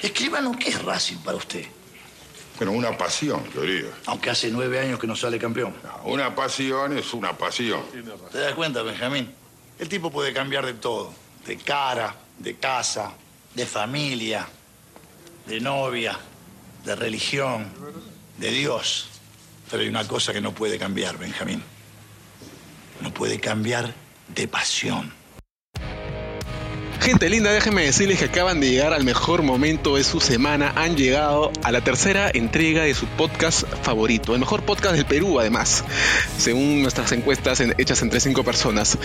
Escribano, ¿qué es Racing para usted? Pero una pasión, yo diría. Aunque hace nueve años que no sale campeón. Una pasión es una pasión. ¿Te das cuenta, Benjamín? El tipo puede cambiar de todo. De cara, de casa, de familia, de novia, de religión, de Dios. Pero hay una cosa que no puede cambiar, Benjamín. No puede cambiar de pasión. Gente linda, déjenme decirles que acaban de llegar al mejor momento de su semana. Han llegado a la tercera entrega de su podcast favorito, el mejor podcast del Perú, además, según nuestras encuestas hechas entre cinco personas.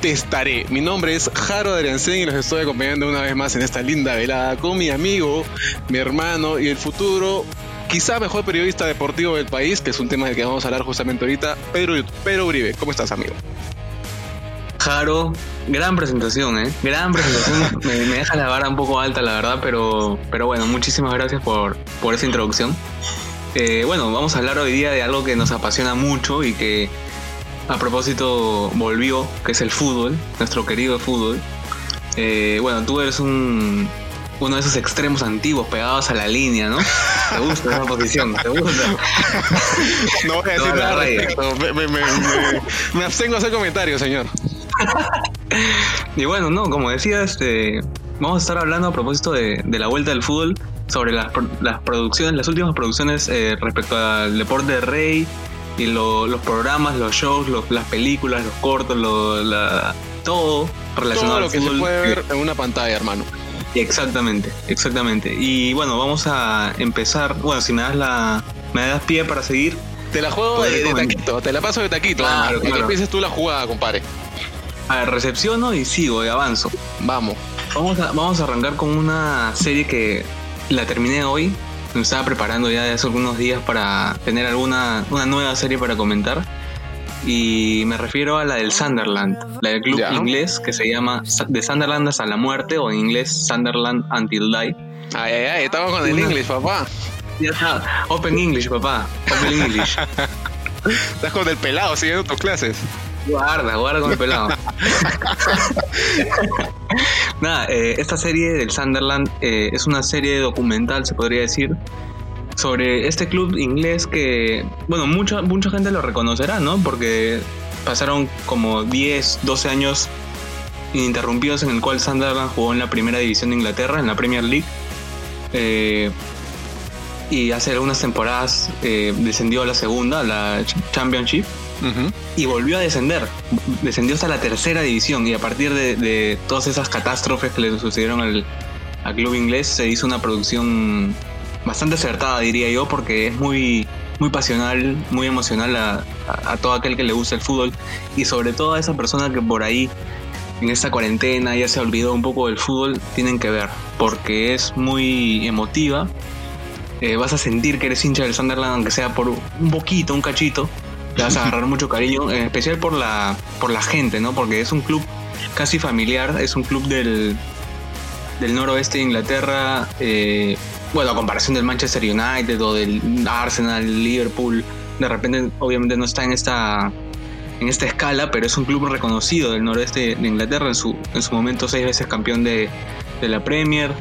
Te estaré. Mi nombre es Jaro Adriancén y los estoy acompañando una vez más en esta linda velada con mi amigo, mi hermano y el futuro quizá mejor periodista deportivo del país, que es un tema del que vamos a hablar justamente ahorita, Pedro, Pedro Uribe. ¿Cómo estás, amigo? Jaro, gran presentación, ¿eh? Gran presentación. me, deja la vara un poco alta, la verdad, pero, pero bueno, muchísimas gracias por, por esa introducción. Eh, bueno, vamos a hablar hoy día de algo que nos apasiona mucho y que a propósito volvió, que es el fútbol, nuestro querido fútbol. Eh, bueno, tú eres un, uno de esos extremos antiguos pegados a la línea, ¿no? Te gusta esa posición, te gusta. No voy a decir nada. Me, me, me, me, abstengo a hacer comentarios, señor. y bueno, no, como decía, este, vamos a estar hablando a propósito de, la vuelta del fútbol, sobre las, producciones, las últimas producciones eh, respecto al deporte de rey y los programas, los shows, las películas, los cortos, todo relacionado todo lo que se puede ver en una pantalla, hermano. Exactamente, exactamente. Y bueno, vamos a empezar. Bueno, si me das la, me das pie para seguir. Te la juego de, taquito, te la paso de taquito. Claro, claro. que empieces tú la jugada, compadre. A ver, recepciono y sigo y avanzo. Vamos. Vamos a, vamos a arrancar con una serie que la terminé hoy. Me estaba preparando ya de hace algunos días para tener alguna una nueva serie para comentar. Y me refiero a la del Sunderland, la del club inglés que se llama De Sunderland hasta la muerte o en inglés Sunderland Until Die. Ay, ay, ay, estamos con el inglés, papá. Ya está, Open English, papá. Open English. Estás con el pelado siguiendo tus clases. Guarda, guarda con el pelado. Nada, eh, esta serie del Sunderland eh, es una serie documental, se podría decir, sobre este club inglés que, bueno, mucha, mucha gente lo reconocerá, ¿no? Porque pasaron como 10, 12 años ininterrumpidos en el cual Sunderland jugó en la primera división de Inglaterra, en la Premier League. Eh, y hace algunas temporadas descendió a la segunda, la Championship y volvió a descender. Descendió hasta la tercera división y a partir de, todas esas catástrofes que le sucedieron al, club inglés se hizo una producción bastante acertada, diría yo, porque es muy, muy pasional, muy emocional a, todo aquel que le gusta el fútbol y sobre todo a esa persona que por ahí en esta cuarentena ya se olvidó un poco del fútbol, tienen que ver, porque es muy emotiva. Eh, vas a sentir que eres hincha del Sunderland, aunque sea por un poquito, un cachito, te vas a agarrar mucho cariño, en especial por la, por la gente, ¿no? Porque es un club casi familiar, es un club del, del noroeste de Inglaterra, eh, bueno, a comparación del Manchester United o del Arsenal, Liverpool, de repente obviamente no está en esta en esta escala, pero es un club reconocido del noroeste de Inglaterra, en su, en su momento seis veces campeón de, de la Premier,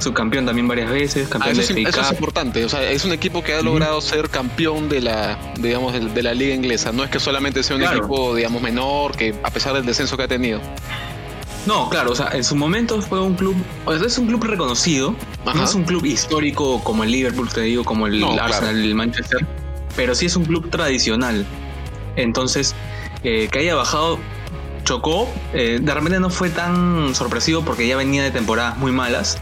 subcampeón también varias veces, campeón ah, eso, de eso es importante, o sea, es un equipo que ha logrado ser campeón de la, digamos, de, la liga inglesa. No es que solamente sea un equipo, digamos, menor, que a pesar del descenso que ha tenido. No, claro, o sea, en su momento fue un club, o sea, es un club reconocido, no es un club histórico como el Liverpool, te digo, como el Arsenal, el Manchester, pero sí es un club tradicional. Entonces, eh, que haya bajado chocó, eh, de repente no fue tan sorpresivo porque ya venía de temporadas muy malas,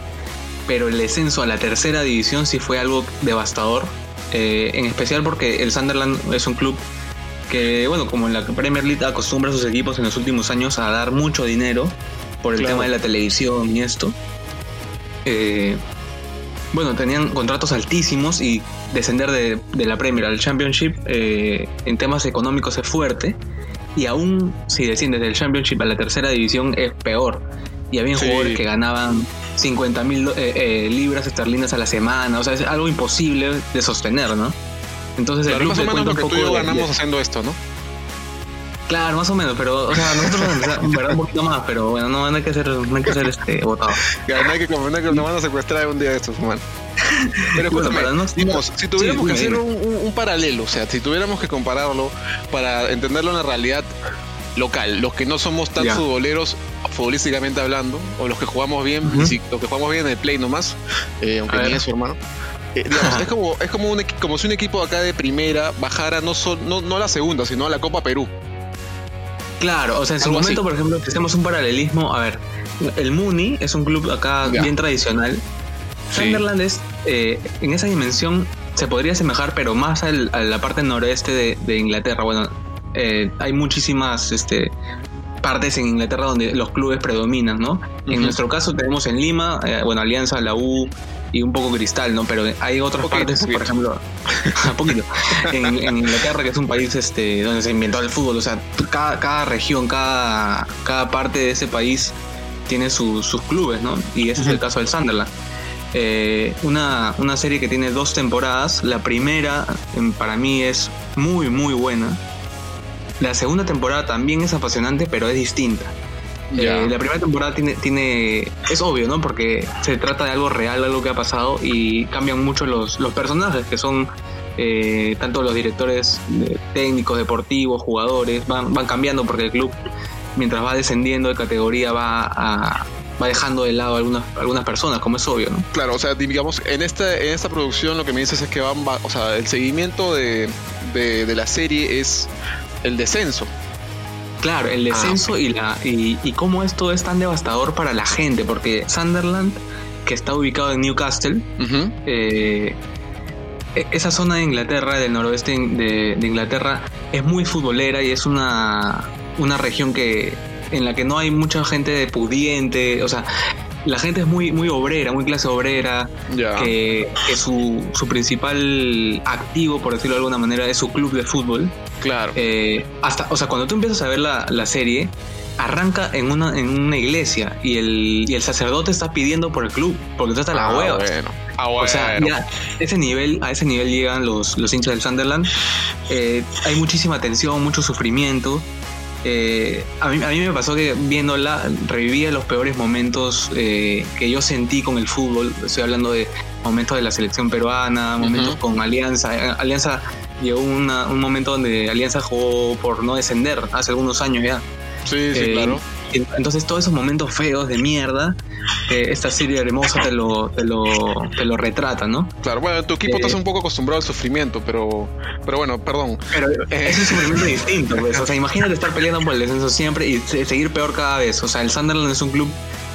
pero el descenso a la tercera división sí fue algo devastador. Eh, en especial porque el Sunderland es un club que, bueno, como en la Premier League acostumbra a sus equipos en los últimos años a dar mucho dinero por el tema de la televisión y esto. Eh, bueno, tenían contratos altísimos y descender de, de la Premier al Championship eh, en temas económicos es fuerte. Y aún si desciendes del Championship a la tercera división es peor. Y había Sí. jugadores que ganaban 50 mil eh, libras esterlinas a la semana. O sea, es algo imposible de sostener, ¿no? Entonces el club más o menos lo que tú y yo ganamos de- haciendo esto, ¿no? Claro, más o menos, pero, o sea, nosotros en verdad, un poquito más, pero bueno, no, no hay que ser, no hay que ser este, votado. Ya, no hay que confundir que nos van a secuestrar un día de estos, man. Pero Bueno, escúchame, para no- digamos, si tuviéramos Sí, que hacer un, un- un paralelo, o sea, si tuviéramos que compararlo para entenderlo en la realidad local, los que no somos tan futboleros, futbolísticamente hablando, o los que jugamos bien, y si- los que jugamos bien en el play nomás, eh, aunque ni eso, hermano. eh, digamos, es como, es como, un, como si un equipo acá de primera bajara no, sol- no, no a la segunda, sino a la Copa Perú. Claro, o sea, en su momento, así. por ejemplo, que hacemos un paralelismo, a ver, el Muni es un club acá Ya. bien tradicional. Sí. Sunderland es, eh, en esa dimensión, se podría asemejar, pero más al- a la parte noroeste de, de Inglaterra. Bueno, eh, hay muchísimas este, partes en Inglaterra donde los clubes predominan, ¿no? En nuestro caso tenemos en Lima, eh, bueno, Alianza, la U y un poco Cristal, ¿no? Pero hay otras Poquito, partes, poquito. por ejemplo, poquito, en, en Inglaterra, que es un país este, donde se inventó el fútbol, o sea, cada, cada región, cada, cada parte de ese país tiene su- sus clubes, ¿no? Y ese es el caso del Sunderland. Eh, una, una serie que tiene dos temporadas. La primera, em, para mí, es muy, muy buena. La segunda temporada también es apasionante, pero es distinta. Eh, la primera temporada tiene, tiene. Es obvio, ¿no? Porque se trata de algo real, algo que ha pasado y cambian mucho los, los personajes, que son eh, tanto los directores de- técnicos, deportivos, jugadores, van, van cambiando porque el club, mientras va descendiendo de categoría, va, a- va dejando de lado algunas, algunas personas, como es obvio, ¿no? Claro, o sea, digamos, en esta, en esta producción lo que me dices es que van, va- o sea, el seguimiento de, de, de la serie es el descenso. Claro, el descenso y, la, y, y cómo esto es tan devastador para la gente, porque Sunderland, que está ubicado en Newcastle, eh, e- esa zona de Inglaterra, del noroeste de, de Inglaterra, es muy futbolera y es una, una región que en la que no hay mucha gente pudiente, o sea, la gente es muy, muy obrera, muy clase obrera, que su, su principal activo, por decirlo de alguna manera, es su club de fútbol. Claro. Eh, hasta, o sea, cuando tú empiezas a ver la, la serie, arranca en una, en una iglesia y el, y el sacerdote está pidiendo por el club, porque estás la Ah, hueva. bueno. Ah, O sea, bueno. ya, ese nivel, a ese nivel llegan los, los hinchas del Sunderland. Eh, hay muchísima tensión, mucho sufrimiento. Eh, a, mí, a mí me pasó que viéndola revivía los peores momentos eh, que yo sentí con el fútbol. Estoy hablando de momentos de la selección peruana, momentos con Alianza. Eh, Alianza llegó una- un momento donde Alianza jugó por no descender hace algunos años ya. sí, sí, Eh, claro. Entonces todos esos momentos feos de mierda, eh, esta serie hermosa te lo, te lo, te lo retrata, ¿no? Claro, bueno, tu equipo eh, estás un poco acostumbrado al sufrimiento, pero, pero bueno, perdón. Pero Eh. es un sufrimiento distinto, pues. O sea, imagínate estar peleando por el descenso siempre y se- seguir peor cada vez. O sea, el Sunderland es un club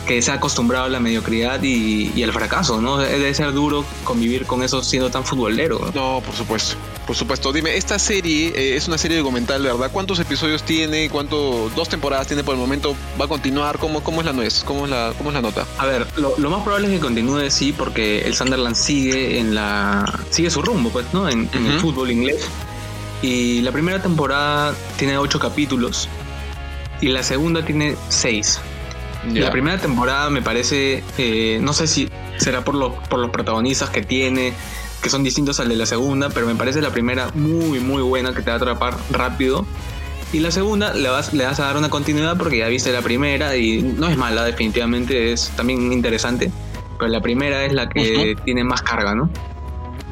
que se ha acostumbrado a la mediocridad y, y al fracaso, ¿no? Debe ser duro convivir con eso siendo tan futbolero. ¿no? No, por supuesto. Por supuesto. Dime, esta serie eh, es una serie documental, ¿verdad? ¿Cuántos episodios tiene? ¿Cuánto? ¿Dos temporadas tiene por el momento? ¿Va a continuar? ¿Cómo, cómo es la nuez? ¿Cómo es la, cómo es la nota? A ver, lo, lo más probable es que continúe sí, porque el Sunderland sigue en la. sigue su rumbo, pues, ¿no? En, en el fútbol inglés. Y la primera temporada tiene ocho capítulos. Y la segunda tiene seis. La primera temporada me parece, eh, no sé si será por, lo- por los protagonistas que tiene, que son distintos al de la segunda, pero me parece la primera muy, muy buena, que te va a atrapar rápido. Y la segunda le vas, le vas a dar una continuidad porque ya viste la primera y no es mala, definitivamente es también interesante. Pero la primera es la que tiene más carga, ¿no?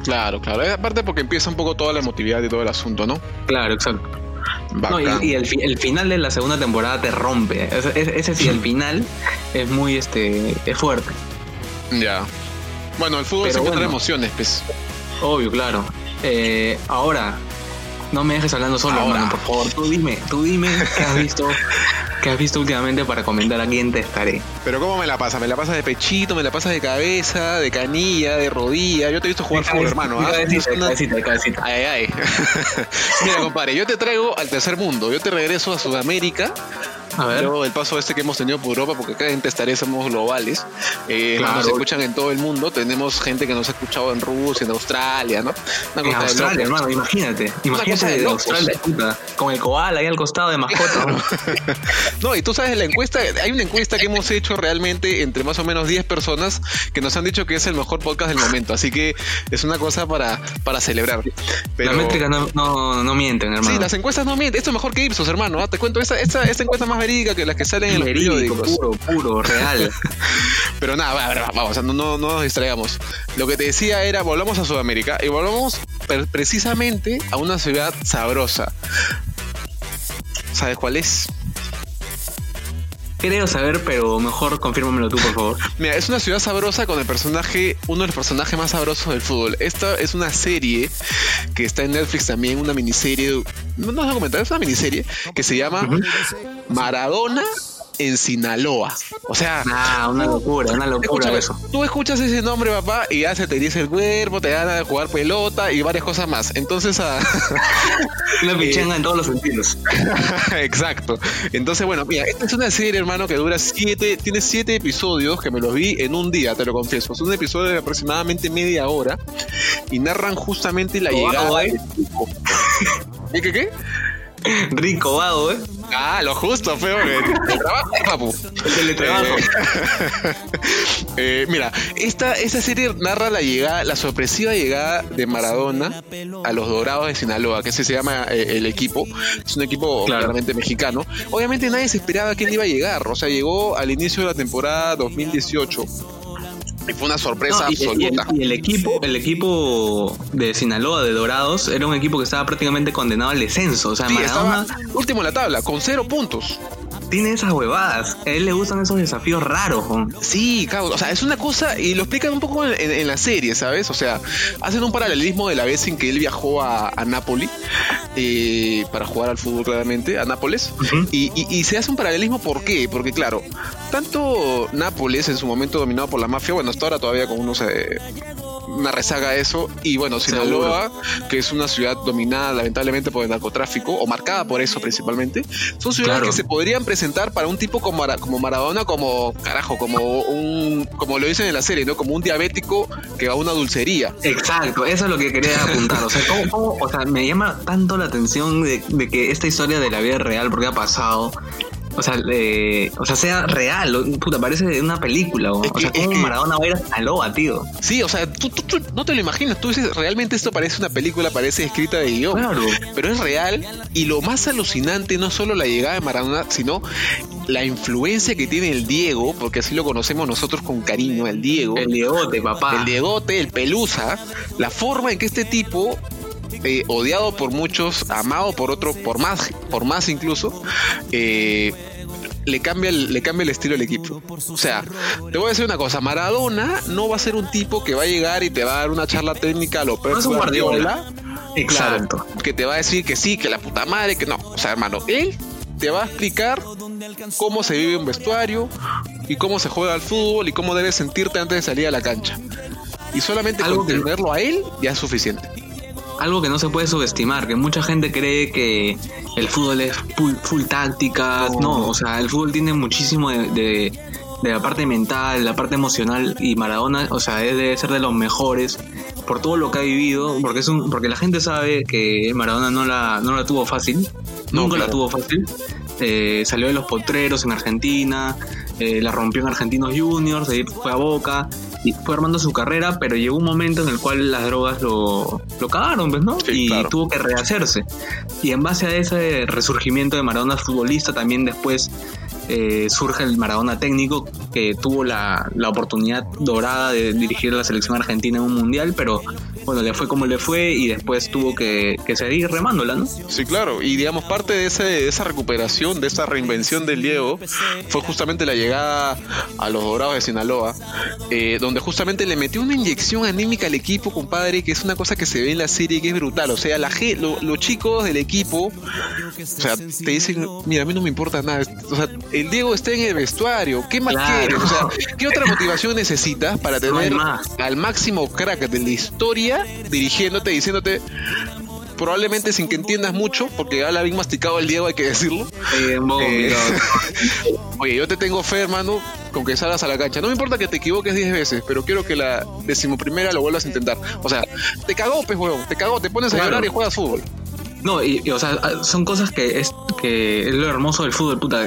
Claro, claro. Aparte porque empieza un poco toda la emotividad y todo el asunto, ¿no? Claro, exacto. No, y, el, el final de la segunda temporada te rompe. Ese, sí, el final es muy este es fuerte. Ya. Bueno, el fútbol Pero siempre trae bueno. emociones, pues. Obvio, claro. Eh, ahora, no me dejes hablando solo, Ahora. hermano, por favor. Tú dime, tú dime qué has visto, qué has visto últimamente para comentar a quién te estaré. Pero ¿cómo me la pasa? ¿Me la pasas de pechito? ¿Me la pasas de cabeza? ¿De canilla? ¿De rodilla? Yo te he visto jugar fútbol, hermano. ¿ah? cabecita, de Una- cabecita, de cabecita. Ay, ay. Mira, compadre, yo te traigo al tercer mundo. Yo te regreso a Sudamérica A ver. Luego del paso este que hemos tenido por Europa, porque acá en Testaré somos globales, eh, Claro. nos escuchan en todo el mundo. Tenemos gente que nos ha escuchado en Rusia, en Australia, ¿no? Una En Australia, hermano, imagínate. Imagínate de de. Australia, puta, con el koala ahí al costado de mascota. ¿no? No, y tú sabes, la encuesta, hay una encuesta que hemos hecho realmente entre más o menos 10 personas que nos han dicho que es el mejor podcast del momento. Así que es una cosa para, para celebrar. Pero, Las métricas no, no, no mienten, hermano. Sí, las encuestas no mienten. Esto es mejor que Ipsos, hermano. ¿ah? Te cuento, esta, esta, esta encuesta es más verídica que las que salen en los periódicos. puro, puro, real. Pero nada, va, va, vamos, no, no, no nos distraigamos. Lo que te decía era, volvamos a Sudamérica y volvamos precisamente a una ciudad sabrosa. ¿Sabes cuál es? Creo saber, pero mejor confírmamelo tú, por favor. Mira, es una ciudad sabrosa con el personaje, uno de los personajes más sabrosos del fútbol. Esta es una serie que está en Netflix también, una miniserie, no, no es documental, es una miniserie que se llama Maradona en Sinaloa. O sea, Ah, una locura, una locura eso. tú escuchas ese nombre, papá, y ya se te dice el cuerpo, te dan a jugar pelota y varias cosas más. Entonces, ah, Una pichanga en todos los sentidos. exacto. Entonces, bueno, mira, esta es una serie, hermano, que dura siete, tiene siete episodios que me los vi en un día, te lo confieso. Es un episodio de aproximadamente media hora y narran justamente la llegada. del equipo. ¿Qué, qué, qué? Rico, vago, ¿eh? Ah, lo justo, feo. El, el trabajo, papu. El teletrabajo. Eh, eh, mira, esta, esta serie narra la llegada, la sorpresiva llegada de Maradona a los Dorados de Sinaloa, que ese se llama eh, el equipo. Es un equipo Claro. claramente mexicano. Obviamente nadie se esperaba que él iba a llegar. O sea, llegó al inicio de la temporada 2018. Y fue una sorpresa No, y, y el, absoluta. y el equipo, el equipo de Sinaloa, de Dorados, era un equipo que estaba prácticamente condenado al descenso. O sea, Sí, Maradona estaba último en la tabla, con cero puntos. Tiene esas huevadas. A él le gustan esos desafíos raros. ¿no? Sí, claro, o sea, es una cosa, y lo explican un poco en, en- en la serie, ¿sabes? O sea, hacen un paralelismo de la vez en que él viajó a, a Nápoli eh, para jugar al fútbol, claramente, a Nápoles, y- y se hace un paralelismo, ¿por qué? Porque, claro, tanto Nápoles, en su momento dominado por la mafia, bueno, hasta ahora todavía con unos... eh, una rezaga a eso. Y bueno Sinaloa que es una ciudad dominada lamentablemente por el narcotráfico o marcada por eso principalmente son ciudades Claro. que se podrían presentar para un tipo como, Mara- como Maradona como carajo como un como lo dicen en la serie no como un diabético que va a una dulcería. Exacto, eso es lo que quería apuntar. O sea, ¿cómo, cómo- o sea me llama tanto la atención de, de que esta historia de la vida real, porque ha pasado, o sea, eh, o sea, sea real. Puta, parece de una película. O, Es o sea, que- es ¿cómo que- Maradona va a ir a Sinaloa, tío? sí o sea tú, tú- tú no te lo imaginas tú dices realmente esto parece una película parece escrita de guion Claro. pero es real y lo más alucinante no solo la llegada de Maradona sino la influencia que tiene el Diego porque así lo conocemos nosotros con cariño el Diego El Diegote, papá. el Diegote, el Pelusa, la forma en que este tipo, eh, odiado por muchos, amado por otros, por más, por más incluso, eh, le cambia, el, le cambia el estilo al equipo. O sea, te voy a decir una cosa, Maradona no va a ser un tipo que va a llegar y te va a dar una charla técnica a lo Pep No es un Guardiola. Claro, Exacto. que te va a decir que sí, que la puta madre, que no. O sea, hermano, él te va a explicar cómo se vive un vestuario y cómo se juega al fútbol y cómo debes sentirte antes de salir a la cancha. Y solamente con tenerlo a él ya es suficiente. Algo que no se puede subestimar, que mucha gente cree que el fútbol es full, full tácticas. No. o sea, el fútbol tiene muchísimo de, de- de la parte mental, la parte emocional y Maradona, o sea, debe ser de los mejores por todo lo que ha vivido, porque es un, porque la gente sabe que Maradona no la, no la tuvo fácil, No, nunca la tuvo fácil. Eh, salió de los potreros en Argentina, eh, la rompió en Argentinos Juniors, ahí fue a Boca y fue armando su carrera, pero llegó un momento en el cual las drogas lo, lo cagaron, pues, ¿no? Sí, y claro. tuvo que rehacerse. Y en base a ese resurgimiento de Maradona futbolista, también después eh, surge el Maradona técnico, que tuvo la, la oportunidad dorada de dirigir a la selección argentina en un mundial, pero bueno, le fue como le fue y después tuvo que, que seguir remándola, ¿no? Sí, claro. Y digamos, parte de, ese- de esa recuperación, de esa reinvención del Diego, fue justamente la llegada a los Dorados de Sinaloa, eh, donde justamente le metió una inyección anímica al equipo, compadre, que es una cosa que se ve en la serie que es brutal. O sea, la lo- los chicos del equipo, o sea, te dicen, mira, a mí no me importa nada. O sea, el Diego está en el vestuario. ¿Qué más Claro. quieres? O sea, ¿qué otra motivación necesitas para tener al máximo crack de la historia dirigiéndote, diciéndote, probablemente sin que entiendas mucho, porque habla bien masticado el Diego, hay que decirlo. Eh, Eh. Oye, yo te tengo fe, hermano, con que salgas a la cancha. No me importa que te equivoques 10 veces, pero quiero que la decimoprimera lo vuelvas a intentar. O sea, te cagó, pues, huevón, te cagó, te pones a Claro. llorar y juegas fútbol. No, y, y, o sea, son cosas que es que es lo hermoso del fútbol, puta.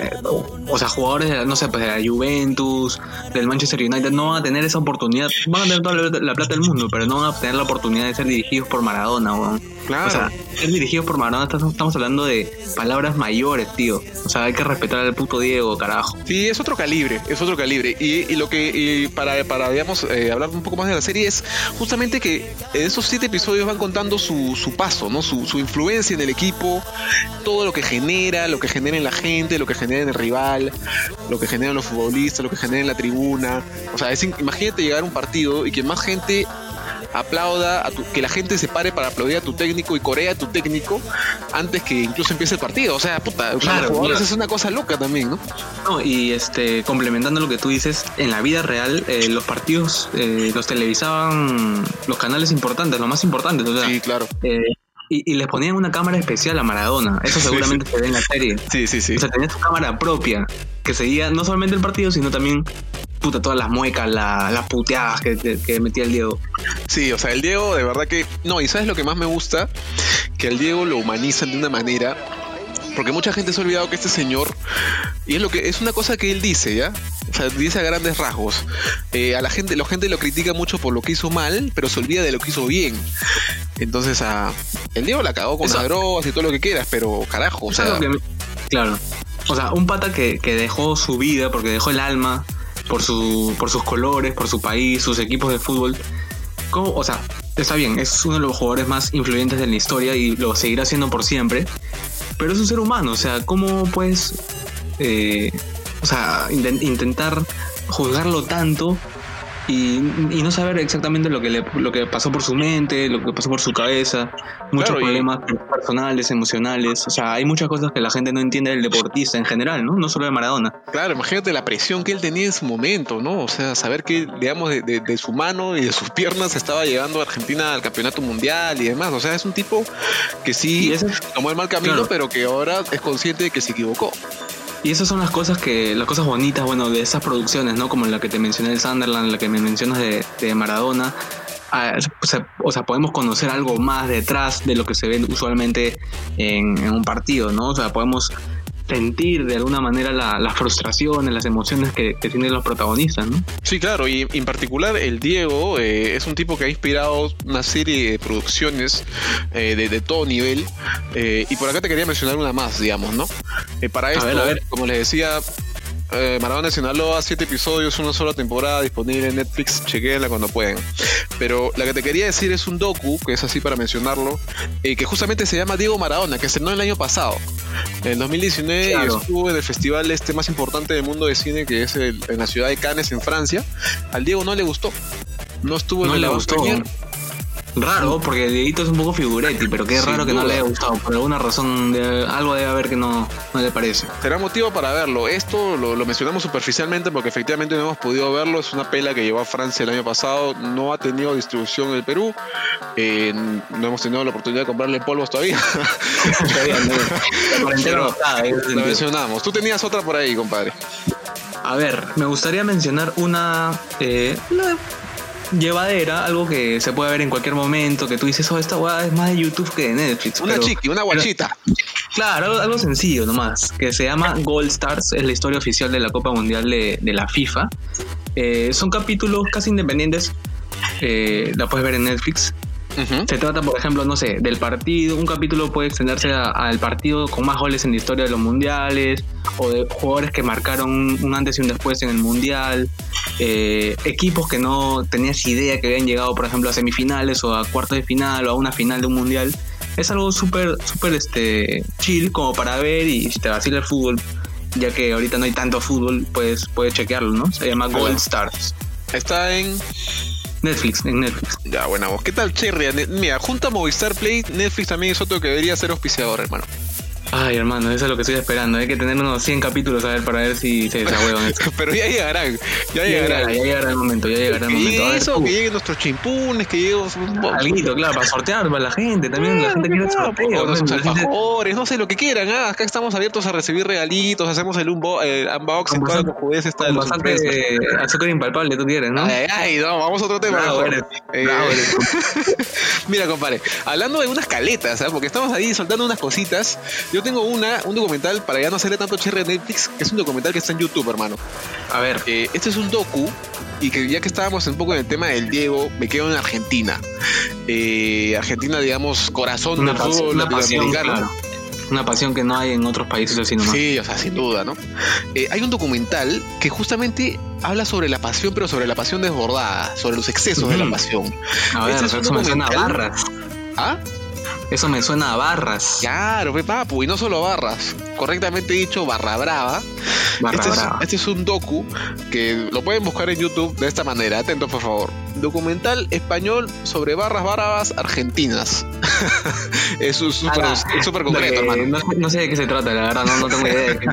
O sea, jugadores de, no sé, pues de la Juventus, del Manchester United, no van a tener esa oportunidad. Van a tener toda la, la plata del mundo, pero no van a tener la oportunidad de ser dirigidos por Maradona, weón. Claro. O sea, ser dirigidos por Maradona, estamos, hablando de palabras mayores, tío. O sea, hay que respetar al puto Diego, carajo. Sí, es otro calibre, es otro calibre. Y, y lo que, y para, para digamos, eh, hablar un poco más de la serie es justamente que en esos siete episodios van contando su, su paso, ¿no? Su, su influencia en el equipo, todo lo que genera, lo que genera en la gente, lo que genera en el rival, lo que genera en los futbolistas, lo que genera en la tribuna. O sea, es, imagínate llegar a un partido y que más gente aplauda, a tu- que la gente se pare para aplaudir a tu técnico y corea a tu técnico antes que incluso empiece el partido. O sea, puta, Claro, los jugadores es una cosa loca también, ¿no? No, y este, complementando lo que tú dices, en la vida real, eh, los partidos eh, los televisaban los canales importantes, los más importantes, o sea, Sí, claro. eh, y, y les ponían una cámara especial a Maradona. Eso Sí, seguramente se ve en la serie. Sí, sí, sí. O sea, tenía su cámara propia, que seguía no solamente el partido, sino también, puta, todas las muecas, la- las puteadas que, que- que metía el Diego. Sí, o sea, el Diego de verdad que... No, y ¿sabes lo que más me gusta? Que el Diego lo humanizan de una manera... Porque mucha gente se ha olvidado que este señor... Y es lo que es una cosa que él dice, ¿ya? O sea, dice a grandes rasgos. Eh, a la gente, la gente lo critica mucho por lo que hizo mal, pero se olvida de lo que hizo bien. Entonces, a el Diego la cagó con las drogas y todo lo que quieras, pero carajo, o sea, Claro. O sea, un pata que, que dejó su vida, porque dejó el alma por, su, por sus colores, por su país, sus equipos de fútbol. ¿Cómo? O sea, está bien, es uno de los jugadores más influyentes de la historia y lo seguirá siendo por siempre. Pero es un ser humano, o sea, ¿cómo puedes eh, o sea, inten- intentar juzgarlo tanto y, y no saber exactamente lo que, le, lo que pasó por su mente, lo que pasó por su cabeza, muchos Claro, y- problemas personales, emocionales, o sea, hay muchas cosas que la gente no entiende del deportista en general, ¿no? No solo de Maradona. claro, imagínate la presión que él tenía en su momento, ¿no? O sea, saber que, digamos, de, de- de su mano y de sus piernas estaba llegando a Argentina al campeonato mundial y demás. O sea, es un tipo que sí ese tomó el mal camino, claro. pero que ahora es consciente de que se equivocó. Y esas son las cosas que, las cosas bonitas, bueno, de esas producciones, ¿no? Como la que te mencioné de Sunderland, la que me mencionas de, de Maradona. Ah, o, sea, podemos conocer algo más detrás de lo que se ve usualmente en, en un partido, ¿no? O sea, podemos sentir de alguna manera la- las frustraciones, las emociones que, que tienen los protagonistas, ¿no? Sí, claro, y en particular el Diego eh, es un tipo que ha inspirado una serie de producciones eh, de, de todo nivel. eh, y por acá te quería mencionar una más, digamos, ¿no? Eh, para esto, ver, a ver. como les decía, eh, Maradona Sinaloa, siete episodios, una sola temporada disponible en Netflix, chequenla cuando puedan. Pero la que te quería decir es un docu, que es así para mencionarlo, eh, que justamente se llama Diego Maradona, que se estrenó el año pasado, en 2019, Claro. estuvo en el festival este más importante del mundo de cine, que es el- en la ciudad de Cannes, en Francia. Al Diego no le gustó. No estuvo No en le la gustó. premier. Raro, porque Dieguito es un poco figuretti, pero qué Sin raro que no le haya gustado. Por alguna razón, de- algo debe haber que no, no le parece. Será motivo para verlo. Esto lo, lo mencionamos superficialmente porque efectivamente no hemos podido verlo. Es una pela que llegó a Francia el año pasado. No ha tenido distribución en el Perú. Eh, no hemos tenido la oportunidad de comprarle polvos todavía. Está, Lo sentido. mencionamos. Tú tenías otra por ahí, compadre. A ver, me gustaría mencionar una, eh, una llevadera, algo que se puede ver en cualquier momento, que tú dices, oh, esta weá es más de YouTube que de Netflix. Una pero- chiqui, una guachita. Claro, algo, algo sencillo nomás, que se llama Gold Stars, es la historia oficial de la Copa Mundial de, de la FIFA. Eh, son capítulos casi independientes, eh, la puedes ver en Netflix. Se trata, por ejemplo, no sé, del partido. Un capítulo puede extenderse al partido con más goles en la historia de los mundiales, o de jugadores que marcaron un, antes y un después en el mundial, eh, equipos que no tenías idea que habían llegado, por ejemplo, a semifinales o a cuartos de final o a una final de un mundial. Es algo súper, súper este, chill como para ver y si te vacila el fútbol, ya que ahorita no hay tanto fútbol, puedes, puedes chequearlo, ¿no? Se llama. Gold Stars. Está en. Netflix, en Netflix. Ya, buena voz. ¿Qué tal, Cherry? Mira, junto a Movistar Play, Netflix también es otro que debería ser auspiciador, hermano. Ay, hermano, eso es lo que estoy esperando. Hay que tener unos 100 capítulos a ver para ver si se desahuevan. Pero ya llegarán, ya ya llegarán. llegará, ya llegará el momento, ya llegará el Que momento. Llegue eso, tú, que lleguen nuestros chimpunes, que lleguen Alguito, claro, para sortear para la gente. También la gente quiere Claro, sorteo. o gente- alfajores, no sé lo que quieran. ah, acá estamos abiertos a recibir regalitos, hacemos el, unbo el unboxing, esta de Con los bastante azúcar impalpable, tú quieres, ¿no? Ay, ay, no, vamos a otro tema. Bravo mejor. eres, Eh, bravo eres. Mira, compadre, hablando de unas caletas, ¿ah? porque estamos ahí soltando unas cositas. Yo tengo una, un documental para ya no hacerle tanto cherry a Netflix, que es un documental que está en YouTube, hermano. A ver, Eh, este es un docu y que ya que estábamos un poco en el tema del Diego, me quedo en Argentina. Eh, Argentina, digamos, corazón una, del fútbol pasión, latinoamericano. claro. Una pasión que no hay en otros países así nomás. Sí, o sea, sin duda, ¿no? Eh, hay un documental que justamente habla sobre la pasión, pero sobre la pasión desbordada, sobre los excesos de la pasión. A ver, Este es un documental. barras. ¿Ah? Eso me suena a barras. Claro, pe papu, y no solo barras, correctamente dicho, barra brava. Barra este, brava. Es, este es un docu que lo pueden buscar en YouTube de esta manera, atentos por favor. Documental español sobre barras bravas argentinas. es un súper concreto, que- hermano. no, sé- no sé de qué se trata, la verdad, no, no tengo idea de qué.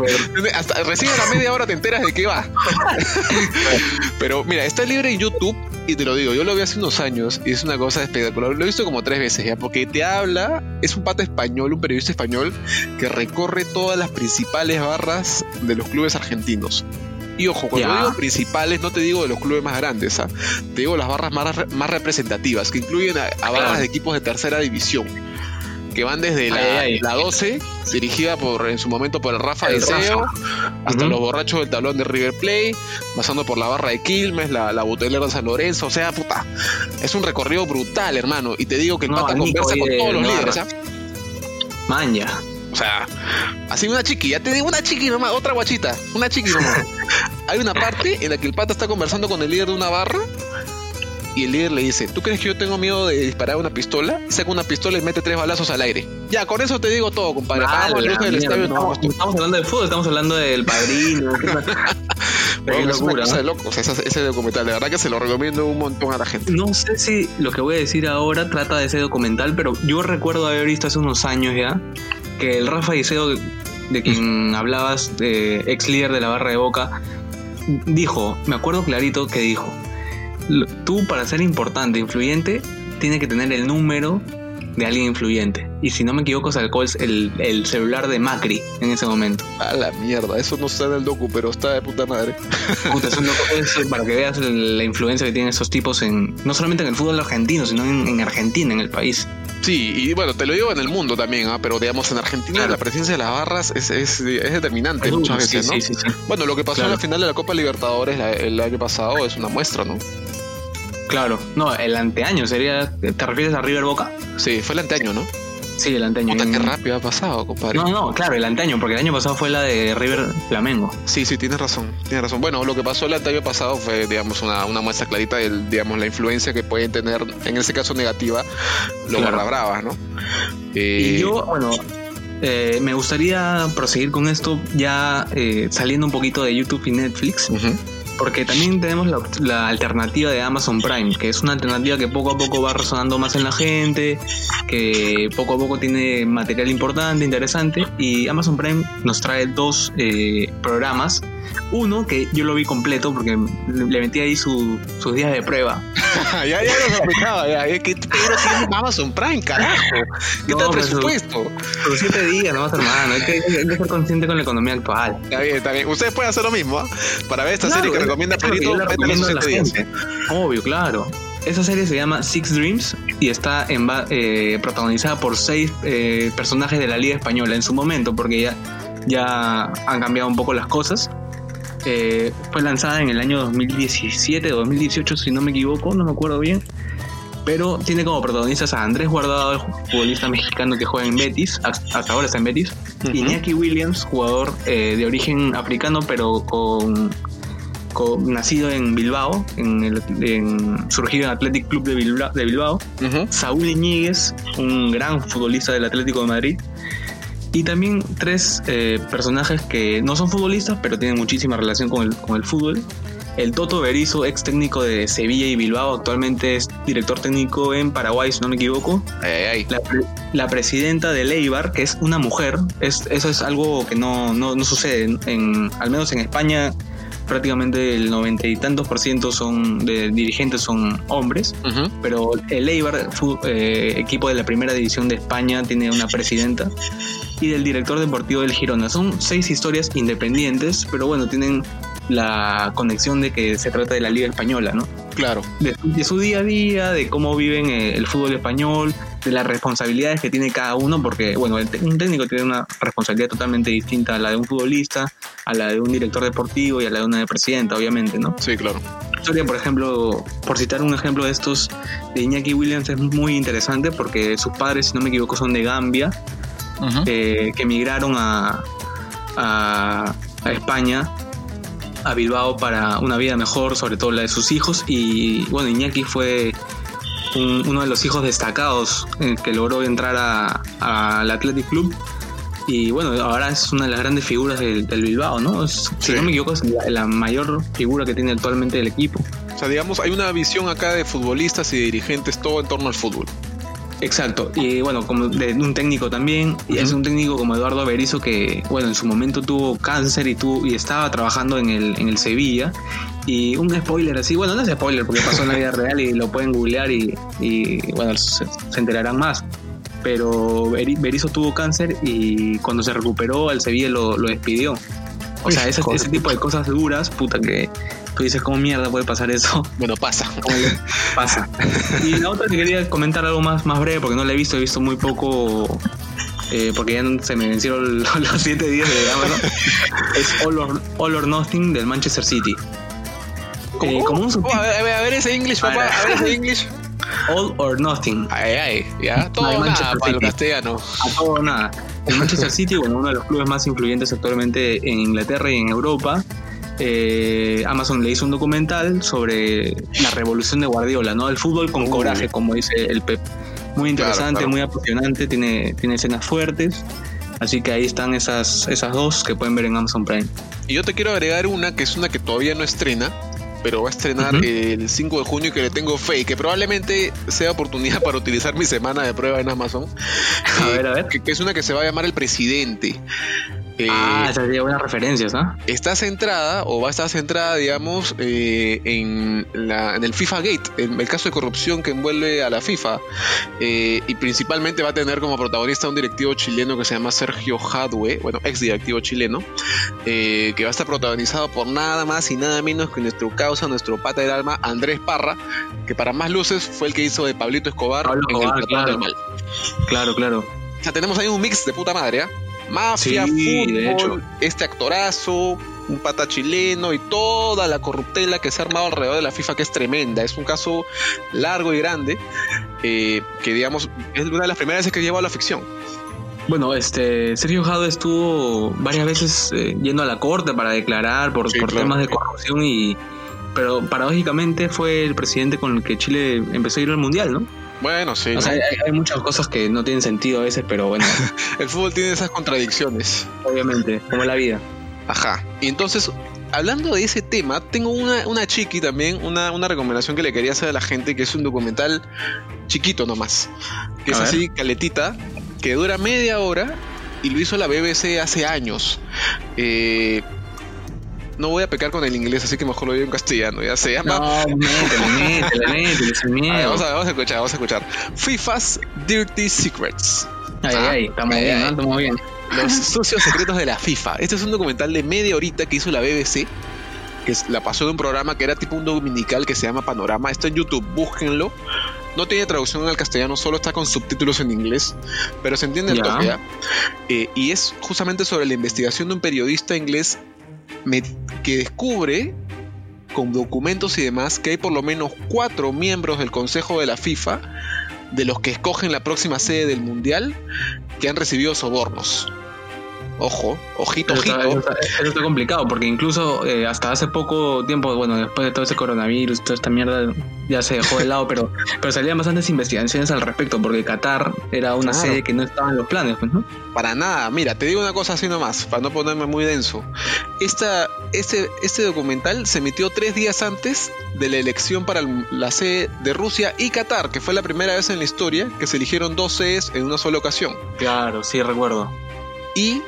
Hasta recién a la media hora te enteras de qué va. Pero mira, está libre en YouTube y te lo digo, yo lo vi hace unos años y es una cosa espectacular. Lo he visto como tres veces ya, porque te habla, es un pata español, un periodista español que recorre todas las principales barras de los clubes argentinos. Y ojo, cuando digo principales, no te digo de los clubes más grandes, ¿ah? te digo las barras más, más representativas, que incluyen a, a barras de equipos de tercera división, que van desde la, Ay, ay. la 12, dirigida por en su momento por el Rafa El Deseo, hasta los borrachos del tablón de River Plate, pasando por la barra de Quilmes, la, la butelera de San Lorenzo, o sea, puta, es un recorrido brutal, hermano, y te digo que el No, pata conversa con todos los no, líderes, ¿ah? Manja. O sea, así una chiqui, ya te digo una chiqui nomás, otra guachita, una chiqui nomás. Hay una parte en la que el pata está conversando con el líder de una barra y el líder le dice, ¿tú crees que yo tengo miedo de disparar una pistola? Saca una pistola y mete tres balazos al aire. Ya, con eso te digo todo, compadre. El luz del estadio y nos estamos, hablando de fútbol, estamos hablando del padrino. Weón, es una locura. cosa ¿no? de locos, ese, ese documental. De verdad que se lo recomiendo un montón a la gente. No sé si lo que voy a decir ahora trata de ese documental, pero yo recuerdo haber visto hace unos años ya que el Rafa Iseo, de quien hablabas, ex líder de la barra de Boca, dijo, me acuerdo clarito que dijo, "Lo- tú para ser importante, influyente, tienes que tener el número de alguien influyente. Y si no me equivoco, sacó el, el- el celular de Macri en ese momento. A la mierda, eso no está en el docu, pero está de puta madre. Puta, es un para que veas la influencia que tienen esos tipos en no solamente en el fútbol argentino, sino en, en Argentina, en el país. Sí, y bueno, te lo digo en el mundo también, ¿ah? pero digamos en Argentina Claro. la presencia de las barras es, es, es determinante muchas veces, sí, ¿no? sí, sí, sí. Bueno, lo que pasó Claro. en la final de la Copa Libertadores la- el año pasado es una muestra, ¿no? Claro, no, el anteaño sería. ¿Te refieres a River Boca? Sí, fue el anteaño, ¿no? Sí, el anteaño. Puta, En- qué rápido ha pasado, compadre. No, no, claro, el anteaño, porque el año pasado fue la de River Flamengo. Sí, sí, tienes razón, tienes razón. Bueno, lo que pasó el año pasado fue, digamos, una, una muestra clarita de, digamos, la influencia que pueden tener, en ese caso negativa, los Claro. barra bravas, ¿no? Eh, Y yo, bueno, eh, me gustaría proseguir con esto ya eh, saliendo un poquito de YouTube y Netflix. Porque también tenemos la, la alternativa de Amazon Prime, que es una alternativa que poco a poco va resonando más en la gente, que poco a poco tiene material importante, interesante, y Amazon Prime nos trae dos eh, programas. Uno que yo lo vi completo porque le metí ahí su- sus días de prueba. ya, ya lo sospechaba, ya. Es que Pedro tiene Amazon Prime, carajo. ¿Qué No, tal pues, presupuesto? Sus siete días, nomás hermano. Hay que, hay que ser consciente con la economía actual. Está bien, está bien. Ustedes pueden hacer lo mismo, ¿ah? Para ver esta Claro, serie que recomienda es lo que Pedrito, yo le métele sus recomiendo a la siete días. gente. Obvio, claro. Esa serie se llama Six Dreams y está en eh, protagonizada por seis eh, personajes de la Liga Española en su momento, porque ya, ya han cambiado un poco las cosas. Eh, fue lanzada en el año 2017 o 2018, si no me equivoco, no me acuerdo bien. Pero tiene como protagonistas a Andrés Guardado, el futbolista mexicano que juega en Betis, hasta ahora está en Betis, Ujú. Iñaki Williams, jugador eh, de origen africano, pero con, con- nacido en Bilbao, en el, en- surgido en Athletic Club de Bilbao, de Bilbao. Ujú. Saúl Iñiguez, un gran futbolista del Atlético de Madrid. Y también tres eh, personajes que no son futbolistas, pero tienen muchísima relación con el, con el fútbol, el Toto Berizo, ex técnico de Sevilla y Bilbao, actualmente es director técnico en Paraguay, si no me equivoco. Ay, ay, ay. La, la presidenta de Leibar, que es una mujer, es, eso es algo que no, no, no sucede. En- al menos en España, prácticamente el noventa y tantos por ciento son de dirigentes son hombres, pero el Eibar, eh, equipo de la primera división de España, tiene una presidenta y del director deportivo del Girona. Son seis historias independientes, pero bueno, tienen la conexión de que se trata de la Liga Española, ¿no? Claro. de, de su día a día, de cómo viven eh, el fútbol español, de las responsabilidades que tiene cada uno, porque bueno, el un técnico tiene una responsabilidad totalmente distinta a la de un futbolista, a la de un director deportivo y a la de una presidenta, obviamente, ¿no? Sí, claro. La historia, por ejemplo, por citar un ejemplo de estos, de Iñaki Williams es muy interesante porque sus padres, si no me equivoco, son de Gambia, eh, que emigraron a, a, a España, a Bilbao para una vida mejor, sobre todo la de sus hijos. Y bueno, Iñaki fue un- uno de los hijos destacados eh, que logró entrar a- al Athletic Club. Y bueno, ahora es una de las grandes figuras del, del Bilbao, ¿no? Es- Si no me equivoco, es la, la mayor figura que tiene actualmente el equipo. O sea, digamos, hay una visión acá de futbolistas y dirigentes, todo en torno al fútbol. Exacto, y bueno, como de un técnico también, y es un técnico como Eduardo Berizzo que, bueno, en su momento tuvo cáncer y, tuvo, y estaba trabajando en el, en el Sevilla. Y un spoiler así, bueno, no es spoiler porque pasó en la vida real y lo pueden googlear y, y, bueno, se, se enterarán más. Pero Beri- Berizzo tuvo cáncer y cuando se recuperó, el Sevilla lo, lo despidió. O sea, ese tipo de cosas duras, puta, que tú dices, ¿cómo mierda puede pasar eso? Bueno, pasa. pasa. Y la otra que quería comentar algo más, más breve, porque no la he visto, he visto muy poco, eh, porque ya se me vencieron los, los siete días de Amazon. es All or, All or Nothing del Manchester City. Eh, como un Oh, a, ver, a ese English, papá. A ver ese English. All or Nothing. Ay, ay, ya. Todo o nada Manchester para City. castellano. A todo o nada. El Manchester City, bueno, uno de los clubes más influyentes actualmente en Inglaterra y en Europa. Eh, Amazon le hizo un documental sobre la revolución de Guardiola, ¿no? El fútbol con coraje, como dice el Pep. Muy interesante, claro. muy apasionante, tiene, tiene escenas fuertes. Así que ahí están esas, esas dos que pueden ver en Amazon Prime. Y yo te quiero agregar una que es una que todavía no estrena, pero va a estrenar el 5 de junio y que le tengo fe y que probablemente sea oportunidad para utilizar mi semana de prueba en Amazon. A ver, a ver. Que, que es una que se va a llamar El Presidente. Eh, ah, esas serían buenas referencias, ¿no? está centrada o va a estar centrada, digamos, eh, en, la- en el FIFA Gate, en el caso de corrupción que envuelve a la FIFA. Eh, y principalmente va a tener como protagonista un directivo chileno que se llama Sergio Jadwe, bueno, ex directivo chileno, eh, que va a estar protagonizado por nada más y nada menos que nuestro causa, nuestro pata del alma, Andrés Parra, que para más luces fue el que hizo de Pablito Escobar Pablo en Escobar, el claro. del Mal. Claro, claro. O sea, tenemos ahí un mix de puta madre, ¿ah? Mafia, Sí, fútbol, de hecho. este actorazo, un pata chileno y toda la corruptela que se ha armado alrededor de la FIFA, que es tremenda. Es un caso largo y grande, eh, que digamos, es una de las primeras veces que lleva a la ficción. Bueno, este Sergio Jado estuvo varias veces eh, yendo a la corte para declarar por, Sí, por claro. temas de corrupción y pero paradójicamente fue el presidente con el que Chile empezó a ir al mundial, ¿no? Bueno, sí. O ¿no? sea, hay, hay muchas cosas que no tienen sentido a veces, pero bueno, El fútbol tiene esas contradicciones. obviamente, como la vida. Ajá. Y entonces, hablando de ese tema, tengo una, una chiqui también, una, una recomendación que le quería hacer a la gente, que es un documental chiquito nomás. Que A es ver. así, caletita, que dura media hora y lo hizo la BBC hace años. Eh, no voy a pecar con el inglés, así que mejor lo digo en castellano. Ya se llama. No, métele, métele, métele, sin A ver, miedo. vamos, a, vamos a escuchar, vamos a escuchar. FIFA's Dirty Secrets. Ay, ay, ay, estamos Ay, bien. Estamos bien. Los sucios secretos de la FIFA. Este es un documental de media horita que hizo la BBC, que la pasó de un programa que era tipo un dominical que se llama Panorama. Está en YouTube, búsquenlo. No tiene traducción al castellano, solo está con subtítulos en inglés, pero se entiende el toque, ¿ya? Eh, y es justamente sobre la investigación de un periodista inglés me- que descubre con documentos y demás que hay por lo menos cuatro miembros del Consejo de la FIFA de los que escogen la próxima sede del Mundial que han recibido sobornos. Ojo, ojito, ojito. eso está- eso está complicado, porque incluso eh, hasta hace poco tiempo, bueno, después de todo ese coronavirus, toda esta mierda ya se dejó de lado, pero, pero salían bastantes investigaciones al respecto, porque Qatar era una Claro. sede que no estaba en los planes, pues, ¿no? Para nada, mira, te digo una cosa así nomás, para no ponerme muy denso. Esta, este, este documental se emitió tres días antes de la elección para la sede de Rusia y Qatar, que fue la primera vez en la historia que se eligieron dos sedes en una sola ocasión. Claro, sí, recuerdo. Y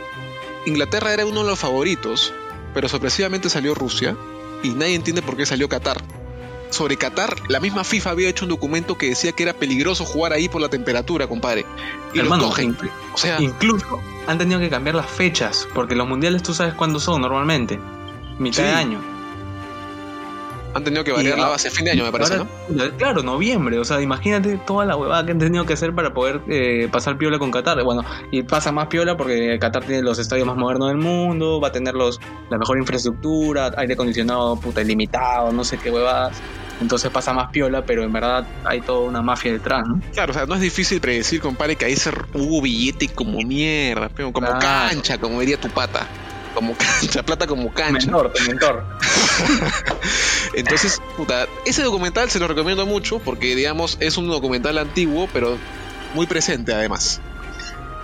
Inglaterra era uno de los favoritos, pero sorpresivamente salió Rusia y nadie entiende por qué salió Qatar. Sobre Qatar, la misma FIFA había hecho un documento que decía que era peligroso jugar ahí por la temperatura, compadre. Y Hermano, inc- O sea, incluso han tenido que cambiar las fechas, porque los mundiales tú sabes cuándo son normalmente. Mitad Sí. de año. Han tenido que variar y- la base fin de año, me parece, Ahora, ¿no? Claro, noviembre. O sea, imagínate toda la huevada que han tenido que hacer para poder eh, pasar piola con Qatar. Bueno, y pasa más piola porque Qatar tiene los estadios más modernos del mundo, va a tener los, la mejor infraestructura, aire acondicionado, puta, ilimitado, no sé qué huevadas. Entonces pasa más piola, pero en verdad hay toda una mafia detrás, ¿no? Claro, o sea, no es difícil predecir, compadre, que ahí se hubo billete como mierda, como Claro. cancha, como diría tu pata. Como cancha, plata como cancha. Mentor, mentor. Entonces, puta, ese documental se lo recomiendo mucho porque, digamos, es un documental antiguo, pero muy presente además.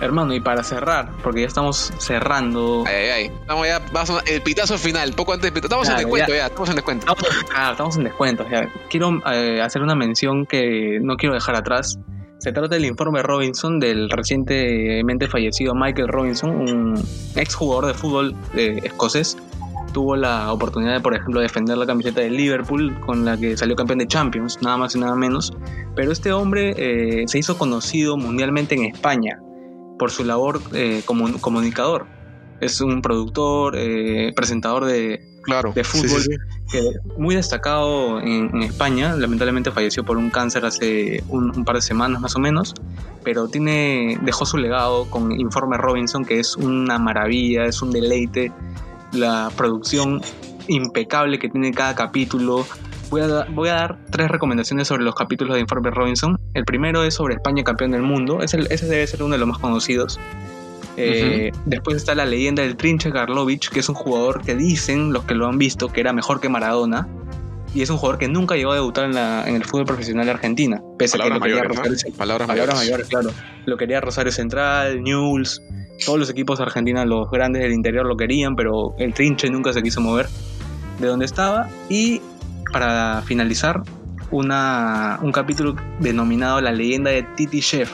Hermano, y para cerrar, porque ya estamos cerrando. Ay, ay, ay. Vamos ya, a- el pitazo final, poco antes del pitazo. Estamos en descuento ya. ya. estamos en descuento. Estamos, ah, estamos en descuentos. Ya. Quiero eh, hacer una mención que no quiero dejar atrás. Se trata del informe Robinson del recientemente fallecido Michael Robinson, un exjugador de fútbol eh, escocés. Tuvo la oportunidad de, por ejemplo, defender la camiseta de Liverpool con la que salió campeón de Champions, nada más y nada menos. Pero este hombre eh, se hizo conocido mundialmente en España por su labor eh, como comunicador. Es un productor, eh, presentador de, Claro. de Sí, fútbol sí, sí. que muy destacado en, en España. Lamentablemente falleció por un cáncer hace un, un par de semanas más o menos. Pero tiene, dejó su legado con Informe Robinson, que es una maravilla, es un deleite. La producción impecable que tiene cada capítulo. Voy a, voy a dar tres recomendaciones sobre los capítulos de Informe Robinson. El primero es sobre España campeón del mundo. Es el- ese debe ser uno de los más conocidos. Eh, Después está la leyenda del Trinche Karlovic, que es un jugador que dicen los que lo han visto que era mejor que Maradona. Y es un jugador que nunca llegó a debutar en, la- en el fútbol profesional de Argentina. Pese a que lo quería. Rosario, Palabras palabras mayores. mayores, claro. Lo quería Rosario Central, Newell's, todos los equipos de Argentina, los grandes del interior lo querían, pero el Trinche nunca se quiso mover de donde estaba. Y para finalizar, una, un capítulo denominado La leyenda de Titi Chef,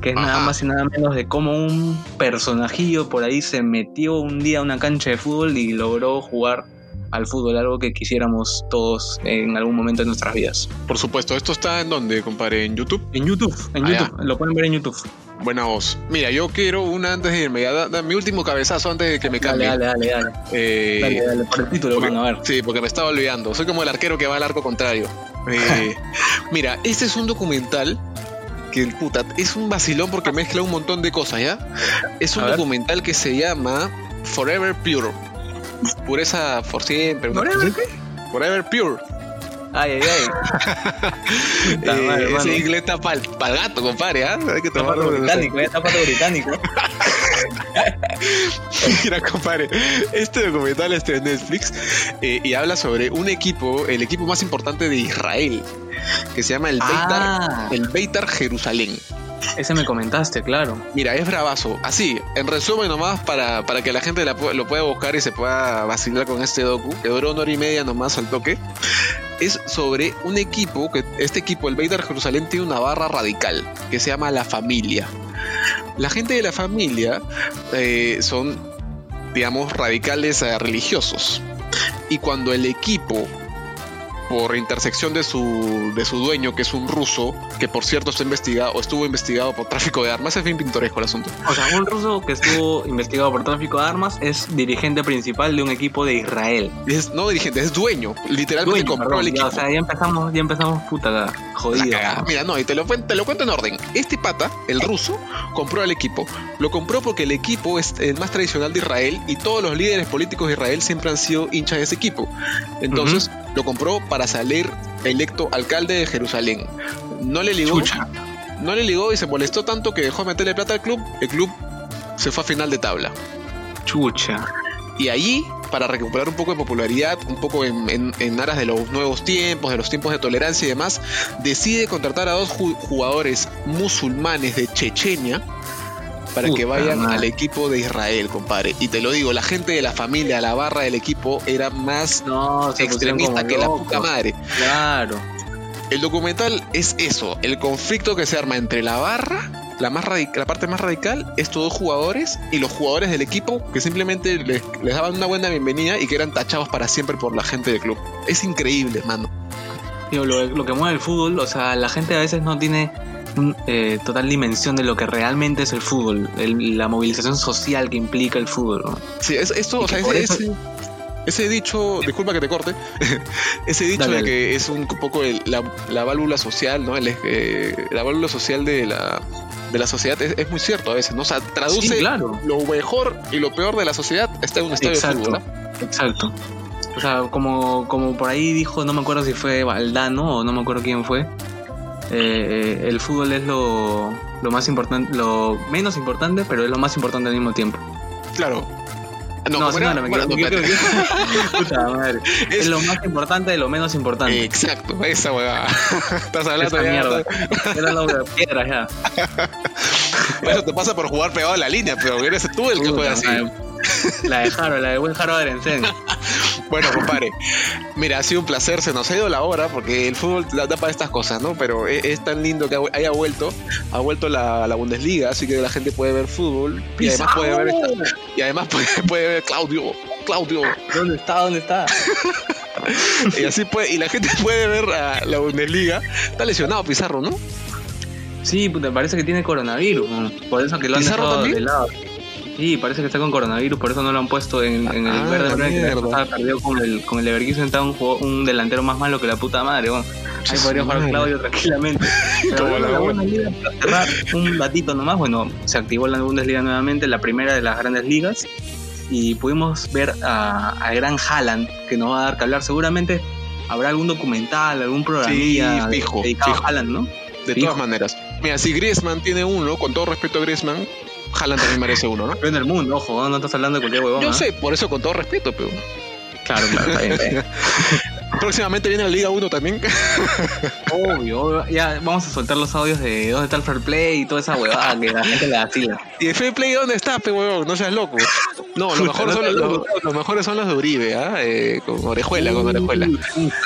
que es nada más y nada menos de cómo un personajillo por ahí se metió un día a una cancha de fútbol y logró jugar al fútbol, algo que quisiéramos todos en algún momento de nuestras vidas. Por supuesto, esto está en donde, compadre, en YouTube. En YouTube, en Ah, YouTube, lo pueden ver en YouTube. Buena voz. Mira, yo quiero una antes de irme. ya da- da mi último cabezazo antes de que me Dale, cambie. dale, dale, dale. Eh, Dale, dale, por el título, porque- hermano, a ver. Sí, porque me estaba olvidando. Soy como el arquero que va al arco contrario. Eh, mira, este es un documental que, puta, es un vacilón porque mezcla un montón de cosas, ¿ya? Es un A ver. documental que se llama Forever Pure. Pureza por siempre. cosa así. Forever Pure. Ay, ay, ay. Eh, hermano. ese inglés está para el gato, compadre, ¿ah? Hay que tomarlo británico, está pato británico. Mira, compadre, este documental está en Netflix eh, y habla sobre un equipo, el equipo más importante de Israel, que se llama el Beitar, Ah, el Beitar Jerusalén. Ese me comentaste, claro. Mira, es bravazo. Así, en resumen nomás, para, para que la gente lo pueda buscar y se pueda vacilar con este docu, que duró una hora y media nomás al toque, es sobre un equipo, que este equipo, el Beitar Jerusalén, tiene una barra radical, que se llama La Familia. La gente de la familia eh, son, digamos, radicales eh, religiosos. Y cuando el equipo, por intersección de su, de su dueño, que es un ruso, que por cierto está investigado o estuvo investigado por tráfico de armas, es bien pintoresco el asunto. O sea, un ruso que estuvo investigado por tráfico de armas es dirigente principal de un equipo de Israel. Es, no dirigente, es dueño. Literalmente Dueño, compró perdón, el ya, equipo. o sea, ya empezamos, ya empezamos puta la La jodida. Mira, no, y te lo, te lo cuento en orden. Este pata, el ruso, compró el equipo. Lo compró porque el equipo es el más tradicional de Israel y todos los líderes políticos de Israel siempre han sido hinchas de ese equipo. Entonces, lo compró para salir electo alcalde de Jerusalén. No le ligó, Chucha. no le ligó y se molestó tanto que dejó de meterle plata al club. El club se fue a final de tabla. Chucha. Y allí, para recuperar un poco de popularidad, un poco en, en- en aras de los nuevos tiempos, de los tiempos de tolerancia y demás, decide contratar a dos ju- jugadores musulmanes de Chechenia para que vayan al equipo de Israel, compadre. Y te lo digo, la gente de la familia, la barra del equipo, era más No, extremista que la puta madre. Claro. El documental es eso, el conflicto que se arma entre la barra, la, más la parte más radical, estos dos jugadores y los jugadores del equipo que simplemente les, les daban una buena bienvenida y que eran tachados para siempre por la gente del club. Es increíble, mano. Digo, lo, lo que mueve el fútbol, o sea, la gente a veces no tiene eh, total dimensión de lo que realmente es el fútbol, el- la movilización social que implica el fútbol. ¿no? Sí, es- esto, o sea, eso- ese- ese dicho, disculpa que te corte, ese dicho Dale, de que es un poco el- la, la válvula social, ¿no? El, eh, la válvula social de la, de la sociedad es, es muy cierto a veces, ¿no? O sea, traduce Sí, claro. lo mejor y lo peor de la sociedad está en un estadio de fútbol, ¿no? exacto. O sea, como, como por ahí dijo, no me acuerdo si fue Valdano o no me acuerdo quién fue, eh, el fútbol es lo, lo más importante, lo menos importante, pero es lo más importante al mismo tiempo. Claro. No, No, ¿cómo sí, era? no, no. Puta madre. Es- Es lo más importante de lo menos importante. Exacto, esa huevada. Estás hablando Esa mierda. Era lo de piedras ya. Eso te pasa por jugar pegado a la línea, pero eres tú el que juega así. La de Jaro, la de buen Jaro Arencén. Bueno, compadre, mira, ha sido un placer, se nos ha ido la hora porque el fútbol da, da para estas cosas, ¿no? Pero es, es tan lindo que haya vuelto, ha vuelto la, la Bundesliga, así que la gente puede ver fútbol y además puede ver esta- y además puede, puede ver Claudio, Claudio, ¿Dónde está? ¿Dónde está? y así puede, y la gente puede ver a la Bundesliga. Está lesionado Pizarro, ¿no? Sí, puta, parece que tiene coronavirus. Por eso que lo han ¿Pizarro dejado de lado. Sí, parece que está con coronavirus, por eso no lo han puesto en, en el Ah, verde perdido con el, con el Leverkusen, estaba un, delantero más malo que la puta madre. ¿no? Ahí podría jugar. Claudio tranquilamente. Pero bueno, la la. Bundesliga, cerrar, un datito nomás, bueno, se activó la Bundesliga nuevamente, la primera de las grandes ligas, y pudimos ver a, a gran Haaland, que nos va a dar que hablar. Seguramente habrá algún documental, algún programilla Sí, fijo, dedicado fijo. a Haaland, ¿no? De Fijo. todas maneras. Mira, si Griezmann tiene uno, con todo respeto a Griezmann, Haaland también merece uno, ¿no? Pero en el mundo, ojo, ¿no? estás hablando de cualquier huevón. Yo sé, por eso con todo respeto, pero Claro, claro, está bien, está bien. próximamente viene la Liga 1 también. Obvio, obvio. Ya vamos a soltar los audios de dónde está el fair play y toda esa huevada que la gente le vacila. ¿Y el Fair Play dónde está, pe huevón? No seas loco. No, son los, los- los mejores son los de Uribe, ¿ah? Eh, con orejuela, con orejuela.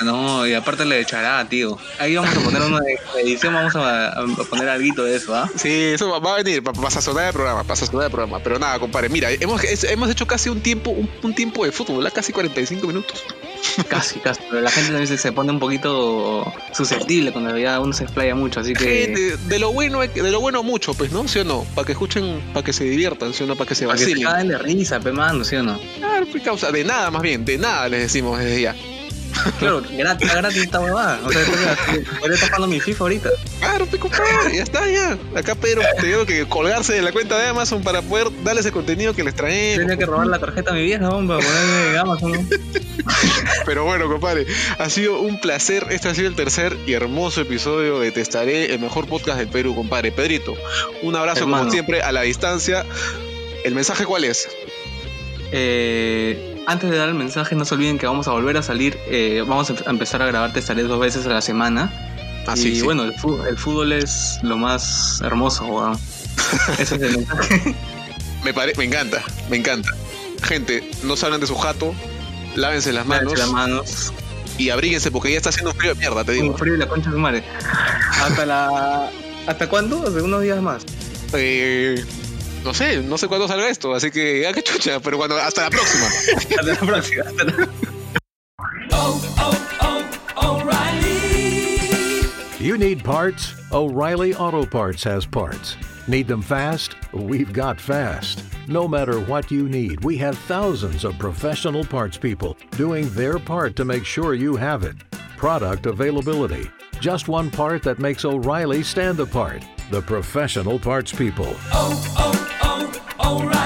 No, y aparte le echará, tío. Ahí vamos a poner una edición, vamos a, a poner algo de eso, ¿ah? Sí, eso va- va a venir, para sazonar el programa, para sazonar el programa. Pero nada, compadre, mira, hemos, hemos hecho casi un tiempo, un, un tiempo de fútbol, ¿ah? casi 45 minutos. Casi, casi. Pero la gente también se, se pone un poquito susceptible cuando ya uno se explaya mucho, así que. Gente, de lo bueno, de lo bueno mucho, pues, ¿no? ¿Sí o no? Para que escuchen, para que se diviertan, ¿sí o no? Para que se Para que se vacilen. de risa, pe mano, ¿sí o no? Claro, pues, causa, de nada más bien, de nada les decimos desde ya. Claro, gratis, gratis esta huevada. O sea, estoy, tocando mi FIFA ahorita. Claro, pe, compadre, ya está, ya. Acá Pedro te digo que colgarse de la cuenta de Amazon para poder darle ese contenido que les traemos. Tenía que robar la tarjeta a mi vieja, hombre, para ponerme en Amazon. ¿no? Pero bueno, compadre, ha sido un placer. Este ha sido el tercer y hermoso episodio de Te Estaré, el mejor podcast del Perú, compadre. Pedrito, un abrazo como siempre a la distancia. ¿El mensaje cuál es? Eh, antes de dar el mensaje, no se olviden que vamos a volver a salir. eh, vamos a empezar a grabar Te estaré dos veces a la semana. Así, y sí. bueno, el fútbol, el fútbol es lo más hermoso. Ese es el mensaje. me, pare- me encanta, me encanta. Gente, no salgan de su jato, lávense las manos Lávense las manos. y abríguense porque ya está haciendo un frío de mierda, te Un digo. frío y la concha de madre. Hasta la. ¿Hasta cuándo? Hace unos días más. Eh, no sé, no sé cuándo salga esto, así que ah, ya que chucha, pero cuando, hasta la próxima. Hasta la próxima. Hasta la- You need parts? O'Reilly Auto Parts has parts. Need them fast? We've got fast. No matter what you need, we have thousands of professional parts people doing their part to make sure you have it. Product availability. Just one part that makes O'Reilly stand apart. The professional parts people. oh, oh alright.